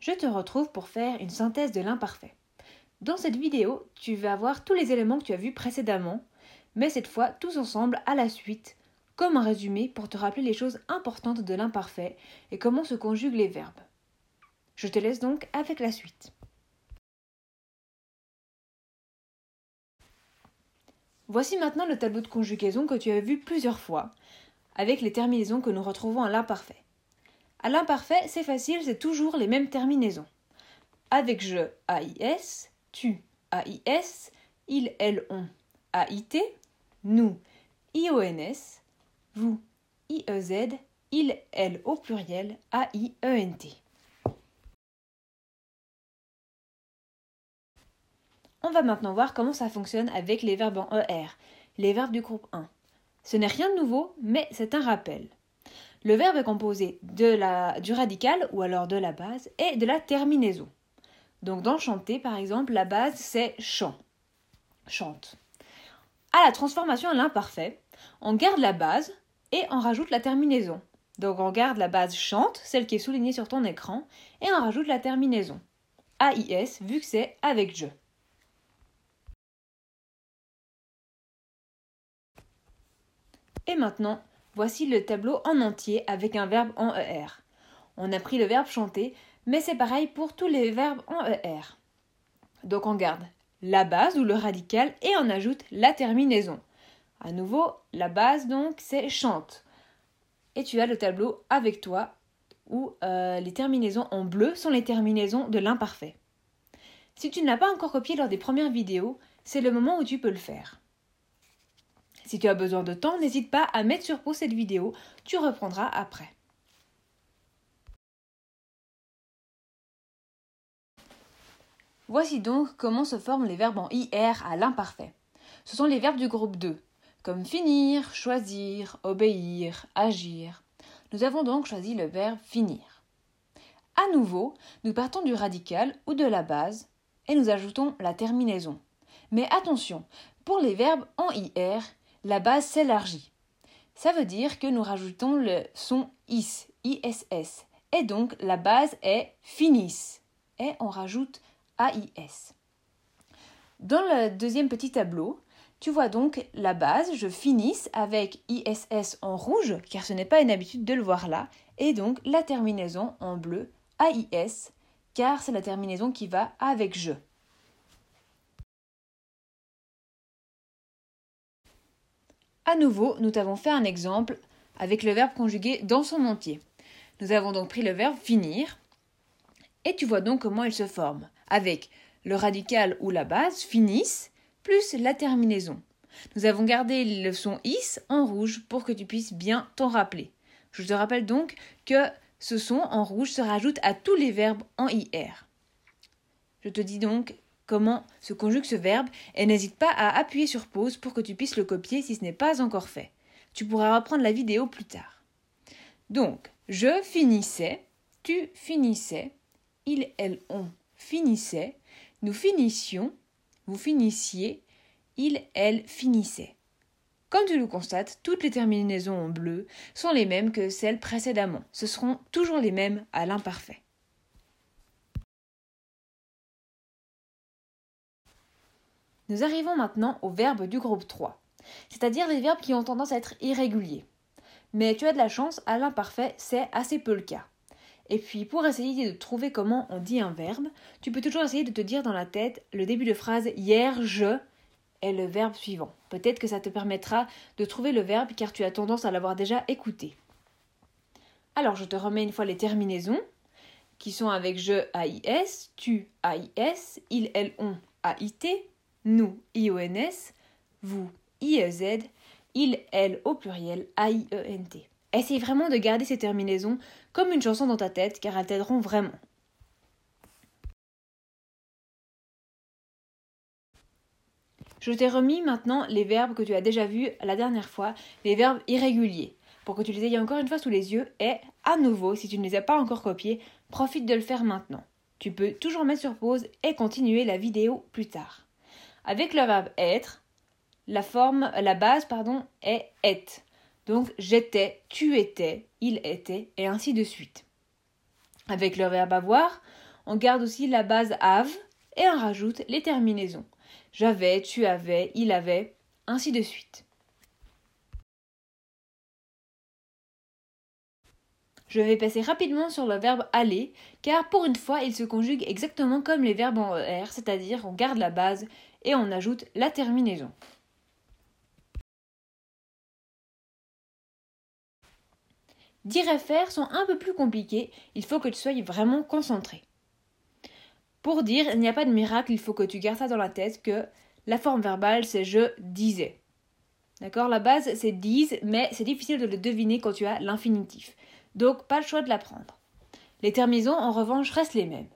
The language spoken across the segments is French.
je te retrouve pour faire une synthèse de l'imparfait. Dans cette vidéo, tu vas voir tous les éléments que tu as vus précédemment, mais cette fois tous ensemble à la suite, comme un résumé pour te rappeler les choses importantes de l'imparfait et comment se conjuguent les verbes. Je te laisse donc avec la suite. Voici maintenant le tableau de conjugaison que tu as vu plusieurs fois, avec les terminaisons que nous retrouvons à l'imparfait. À l'imparfait, c'est facile, c'est toujours les mêmes terminaisons. Avec je, AIS, tu, AIS, il, elle, on, AIT, nous, IONS, vous, IEZ, il, elle au pluriel, AIENT. On va maintenant voir comment ça fonctionne avec les verbes en ER, les verbes du groupe 1. Ce n'est rien de nouveau, mais c'est un rappel. Le verbe est composé de la, du radical ou alors de la base et de la terminaison. Donc dans chanter, par exemple, la base c'est chant. Chante. À la transformation à l'imparfait, on garde la base et on rajoute la terminaison. Donc on garde la base chante, celle qui est soulignée sur ton écran, et on rajoute la terminaison. AIS vu que c'est avec je. Et maintenant, Voici le tableau en entier avec un verbe en ER. On a pris le verbe chanter, mais c'est pareil pour tous les verbes en ER. Donc on garde la base ou le radical et on ajoute la terminaison. À nouveau, la base donc c'est chante. Et tu as le tableau avec toi où euh, les terminaisons en bleu sont les terminaisons de l'imparfait. Si tu ne l'as pas encore copié lors des premières vidéos, c'est le moment où tu peux le faire. Si tu as besoin de temps, n'hésite pas à mettre sur pause cette vidéo, tu reprendras après. Voici donc comment se forment les verbes en IR à l'imparfait. Ce sont les verbes du groupe 2, comme finir, choisir, obéir, agir. Nous avons donc choisi le verbe finir. À nouveau, nous partons du radical ou de la base et nous ajoutons la terminaison. Mais attention, pour les verbes en IR, la base s'élargit. Ça veut dire que nous rajoutons le son is, ISS. Et donc la base est finis. Et on rajoute AIS. Dans le deuxième petit tableau, tu vois donc la base, je finisse avec ISS en rouge, car ce n'est pas une habitude de le voir là, et donc la terminaison en bleu, AIS, car c'est la terminaison qui va avec je. À nouveau, nous t'avons fait un exemple avec le verbe conjugué dans son entier. Nous avons donc pris le verbe finir et tu vois donc comment il se forme avec le radical ou la base finissent plus la terminaison. Nous avons gardé le son is en rouge pour que tu puisses bien t'en rappeler. Je te rappelle donc que ce son en rouge se rajoute à tous les verbes en IR. Je te dis donc comment se conjugue ce verbe et n'hésite pas à appuyer sur pause pour que tu puisses le copier si ce n'est pas encore fait. Tu pourras reprendre la vidéo plus tard. Donc, je finissais, tu finissais, il, elle, on finissait, nous finissions, vous finissiez, il, elle finissait. Comme tu le constates, toutes les terminaisons en bleu sont les mêmes que celles précédemment. Ce seront toujours les mêmes à l'imparfait. Nous arrivons maintenant aux verbes du groupe 3, c'est-à-dire les verbes qui ont tendance à être irréguliers. Mais tu as de la chance, à l'imparfait, c'est assez peu le cas. Et puis, pour essayer de trouver comment on dit un verbe, tu peux toujours essayer de te dire dans la tête le début de phrase hier, je est le verbe suivant. Peut-être que ça te permettra de trouver le verbe car tu as tendance à l'avoir déjà écouté. Alors, je te remets une fois les terminaisons qui sont avec je AIS, tu AIS, il, elle, on AIT, nous, IONS, vous, IEZ, il, elle au pluriel, A-I-E-N-T. Essaye vraiment de garder ces terminaisons comme une chanson dans ta tête car elles t'aideront vraiment. Je t'ai remis maintenant les verbes que tu as déjà vus la dernière fois, les verbes irréguliers, pour que tu les aies encore une fois sous les yeux et, à nouveau, si tu ne les as pas encore copiés, profite de le faire maintenant. Tu peux toujours mettre sur pause et continuer la vidéo plus tard. Avec le verbe être, la forme, la base, pardon, est est. Donc j'étais, tu étais, il était, et ainsi de suite. Avec le verbe avoir, on garde aussi la base have et on rajoute les terminaisons. J'avais, tu avais, il avait, ainsi de suite. Je vais passer rapidement sur le verbe aller, car pour une fois, il se conjugue exactement comme les verbes en ER, c'est-à-dire on garde la base et on ajoute la terminaison. Dire et faire sont un peu plus compliqués, il faut que tu sois vraiment concentré. Pour dire, il n'y a pas de miracle, il faut que tu gardes ça dans la tête que la forme verbale c'est je disais. D'accord? La base c'est dise, mais c'est difficile de le deviner quand tu as l'infinitif. Donc pas le choix de l'apprendre. Les terminaisons en revanche restent les mêmes.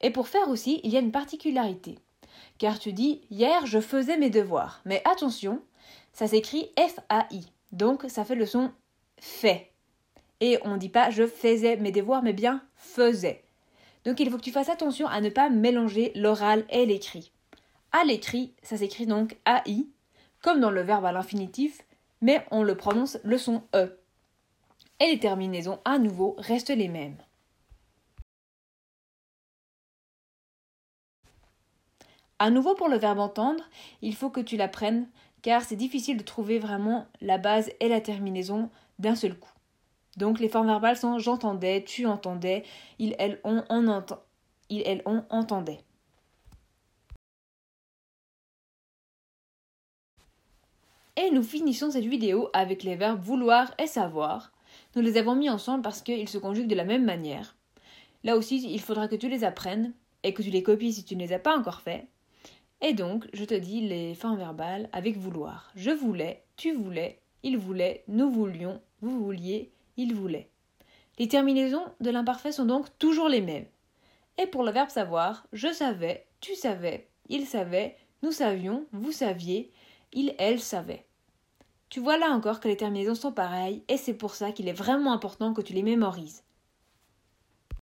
Et pour faire aussi, il y a une particularité. Car tu dis hier je faisais mes devoirs. Mais attention, ça s'écrit F-A-I. Donc ça fait le son fait. Et on ne dit pas je faisais mes devoirs, mais bien faisais. Donc il faut que tu fasses attention à ne pas mélanger l'oral et l'écrit. À l'écrit, ça s'écrit donc AI, comme dans le verbe à l'infinitif, mais on le prononce le son E. Et les terminaisons à nouveau restent les mêmes. À nouveau pour le verbe entendre, il faut que tu l'apprennes car c'est difficile de trouver vraiment la base et la terminaison d'un seul coup. Donc les formes verbales sont j'entendais, tu entendais, il, elle, on, entend, il, elle, on entendait. Et nous finissons cette vidéo avec les verbes vouloir et savoir. Nous les avons mis ensemble parce qu'ils se conjuguent de la même manière. Là aussi, il faudra que tu les apprennes et que tu les copies si tu ne les as pas encore fait. Et donc, je te dis les formes verbales avec vouloir. Je voulais, tu voulais, il voulait, nous voulions, vous vouliez, il voulait. Les terminaisons de l'imparfait sont donc toujours les mêmes. Et pour le verbe savoir, je savais, tu savais, il savait, nous savions, vous saviez, il, elle savait. Tu vois là encore que les terminaisons sont pareilles et c'est pour ça qu'il est vraiment important que tu les mémorises.